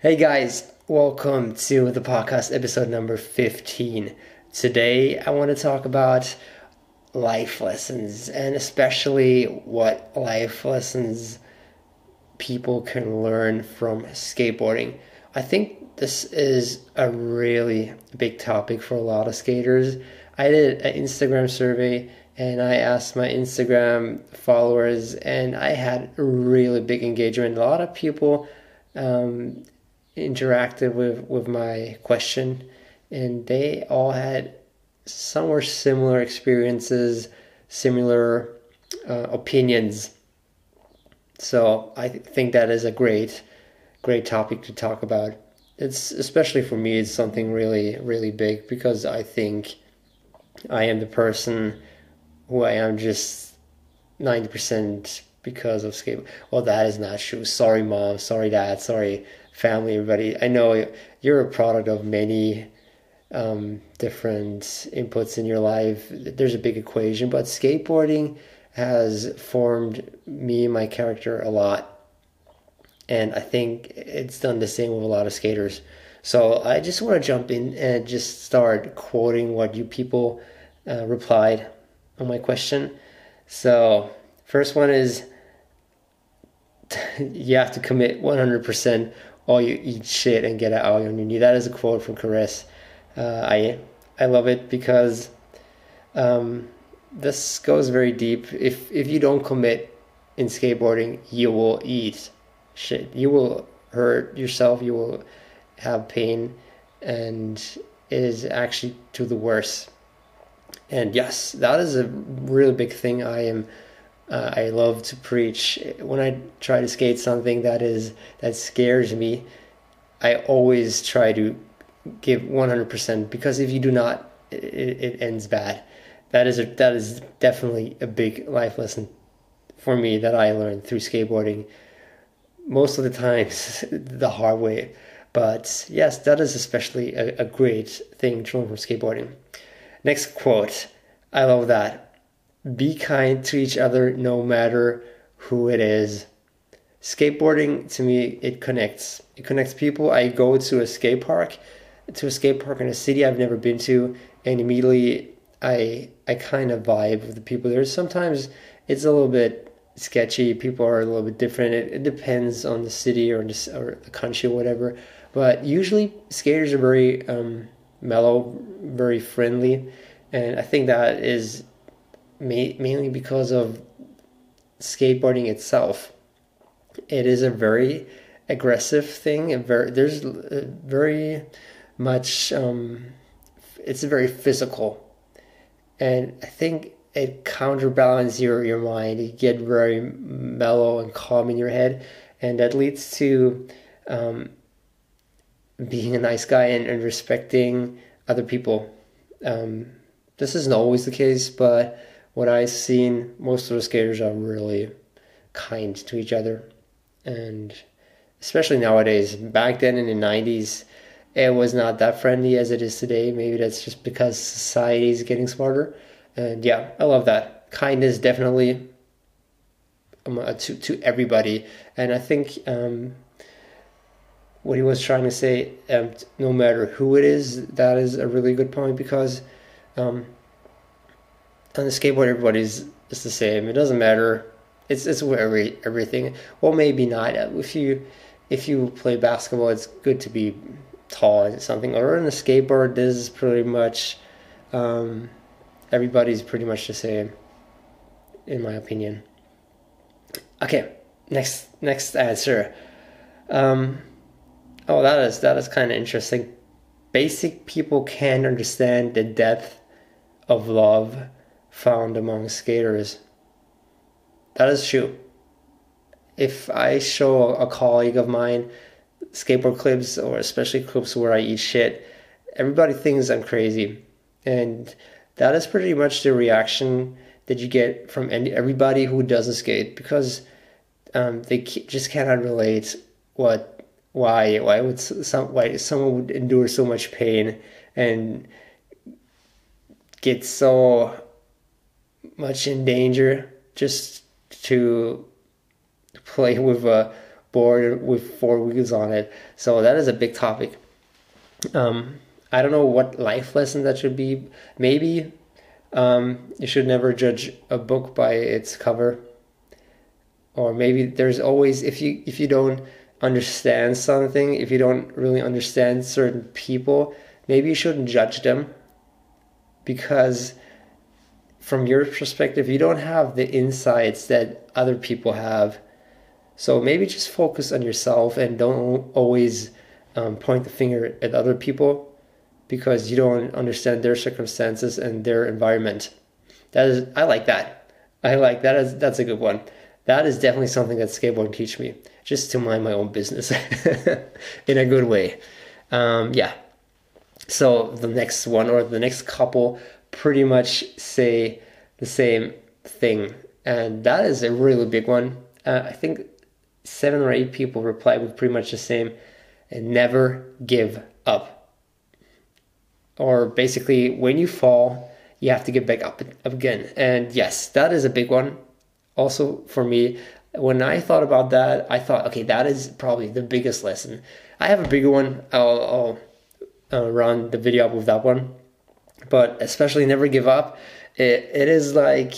Hey guys, welcome to the podcast episode number 15. Today I want to talk about life lessons and especially what life lessons people can learn from skateboarding. I think this is a really big topic for a lot of skaters. I did an Instagram survey and I asked my Instagram followers, and I had really big engagement. A lot of people um, interacted with with my question, and they all had somewhere similar experiences, similar uh, opinions. So I think that is a great, great topic to talk about. It's especially for me, it's something really, really big because I think I am the person who I am just ninety percent because of skate. Well, that is not true. Sorry, mom. Sorry, dad. Sorry, family, everybody. I know you're a product of many um, different inputs in your life. There's a big equation, but skateboarding has formed me and my character a lot. And I think it's done the same with a lot of skaters. So I just want to jump in and just start quoting what you people uh, replied on my question. So, first one is you have to commit 100% all you eat shit and get it out on your knee. That is a quote from Caress. Uh, I I love it because um, this goes very deep. If if you don't commit in skateboarding, you will eat shit. You will hurt yourself. You will have pain, and it is actually to the worse. And yes, that is a really big thing. I am uh, I love to preach. When I try to skate something that is that scares me, I always try to give 100% because if you do not, it, it ends bad. That is a, that is definitely a big life lesson for me that I learned through skateboarding. Most of the times, the hard way. But yes, that is especially a, a great thing to learn from skateboarding. Next quote. I love that be kind to each other no matter who it is. Skateboarding to me it connects. It connects people. I go to a skate park, to a skate park in a city I've never been to, and immediately I I kind of vibe with the people there. Sometimes it's a little bit sketchy. People are a little bit different. It, it depends on the city or the, or the country or whatever. But usually skaters are very um, mellow, very friendly, and I think that is mainly because of skateboarding itself. It is a very aggressive thing. Very there's very much. Um, it's very physical, and I think it counterbalances your your mind. You get very mellow and calm in your head, and that leads to um, being a nice guy and, and respecting other people. Um, this isn't always the case, but what I've seen, most of the skaters are really kind to each other. And especially nowadays, back then in the 90s, it was not that friendly as it is today. Maybe that's just because society is getting smarter. And yeah, I love that. Kindness definitely um, uh, to, to everybody. And I think um, what he was trying to say, um, no matter who it is, that is a really good point because um, on the skateboard, everybody's it's the same. It doesn't matter. It's it's every everything. Well, maybe not. If you if you play basketball, it's good to be tall and something. Or on the skateboard, this is pretty much um, everybody's pretty much the same, in my opinion. Okay, next next answer. Um, oh, that is that is kind of interesting. Basic people can't understand the depth of love found among skaters. That is true. If I show a colleague of mine skateboard clips, or especially clips where I eat shit, everybody thinks I'm crazy. And that is pretty much the reaction that you get from everybody who doesn't skate because um, they just cannot relate what why why would some why someone would endure so much pain and get so much in danger just to play with a board with four wheels on it. So that is a big topic. Um, I don't know what life lesson that should be. Maybe um, you should never judge a book by its cover. Or maybe there's always if you if you don't understand something, if you don't really understand certain people, maybe you shouldn't judge them because from your perspective, you don't have the insights that other people have. So maybe just focus on yourself and don't always um, point the finger at other people because you don't understand their circumstances and their environment. That is, I like that. I like that. Is that's a good one. That is definitely something that skateboarding teach me, just to mind my own business in a good way. Um, yeah. So the next one or the next couple pretty much say the same thing, and that is a really big one. Uh, I think seven or eight people replied with pretty much the same, and never give up. Or basically, when you fall, you have to get back up, again. And yes, that is a big one. Also for me, when I thought about that, I thought, okay, that is probably the biggest lesson. I have a bigger one. I'll, I'll uh, run the video up with that one. But especially never give up. It, it is like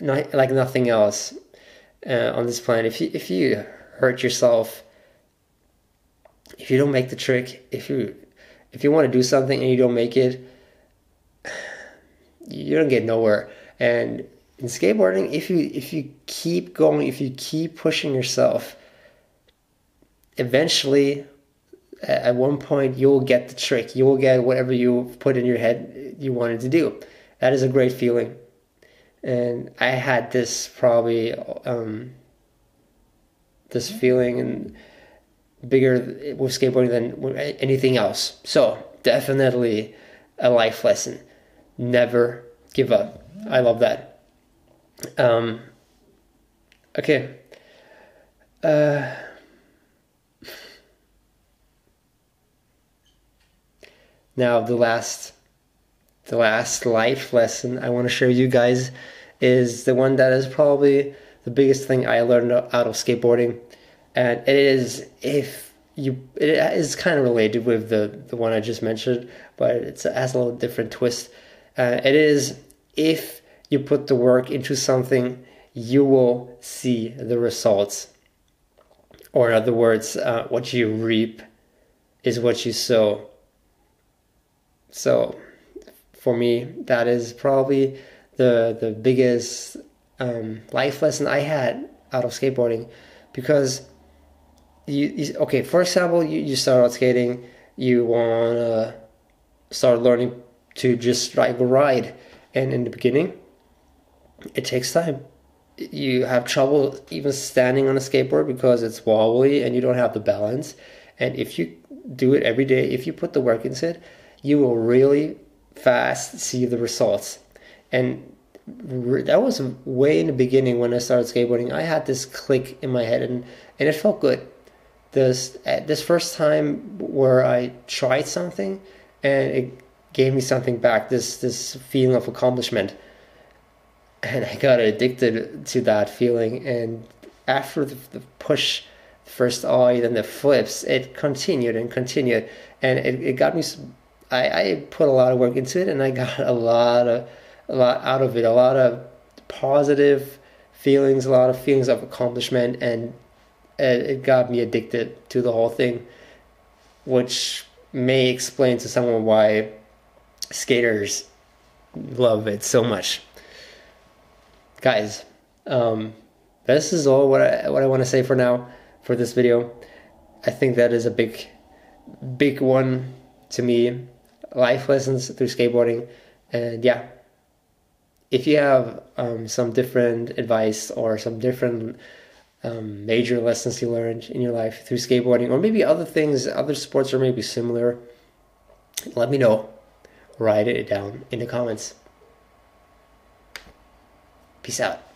not, like nothing else uh, on this planet. If you if you hurt yourself, if you don't make the trick, if you if you want to do something and you don't make it, you don't get nowhere. And in skateboarding, if you if you keep going, if you keep pushing yourself, eventually at one point you'll get the trick. You will get whatever you put in your head you wanted to do. That is a great feeling. And I had this probably um, this feeling and bigger with skateboarding than anything else. So definitely a life lesson. Never give up. I love that. Um, okay. Uh, now the last, the last life lesson I want to share you guys is the one that is probably the biggest thing I learned out of skateboarding, and it is if you it is kind of related with the the one I just mentioned, but it has a little different twist. Uh, it is if you put the work into something, you will see the results. Or in other words, uh, what you reap is what you sow. So, for me, that is probably the the biggest um, life lesson I had out of skateboarding, because you, you okay. For example, you, you start out skating, you wanna start learning to just drive a ride, and in the beginning, it takes time. You have trouble even standing on a skateboard because it's wobbly and you don't have the balance. And if you do it every day, if you put the work into it, you will really fast see the results. And that was way in the beginning when I started skateboarding. I had this click in my head and, and it felt good. This this first time where I tried something and it gave me something back. This this feeling of accomplishment and I got addicted to that feeling. And after the, the push, first eye, then the flips, it continued and continued, and it, it got me. I, I put a lot of work into it, and I got a lot of a lot out of it, a lot of positive feelings, a lot of feelings of accomplishment, and it, got me addicted to the whole thing, which may explain to someone why skaters love it so much guys, um, this is all what I what I want to say for now for this video. I think that is a big, big one to me. Life lessons through skateboarding, and yeah. If you have um, some different advice or some different um, major lessons you learned in your life through skateboarding, or maybe other things, other sports are maybe similar, let me know. Write it down in the comments. Peace out.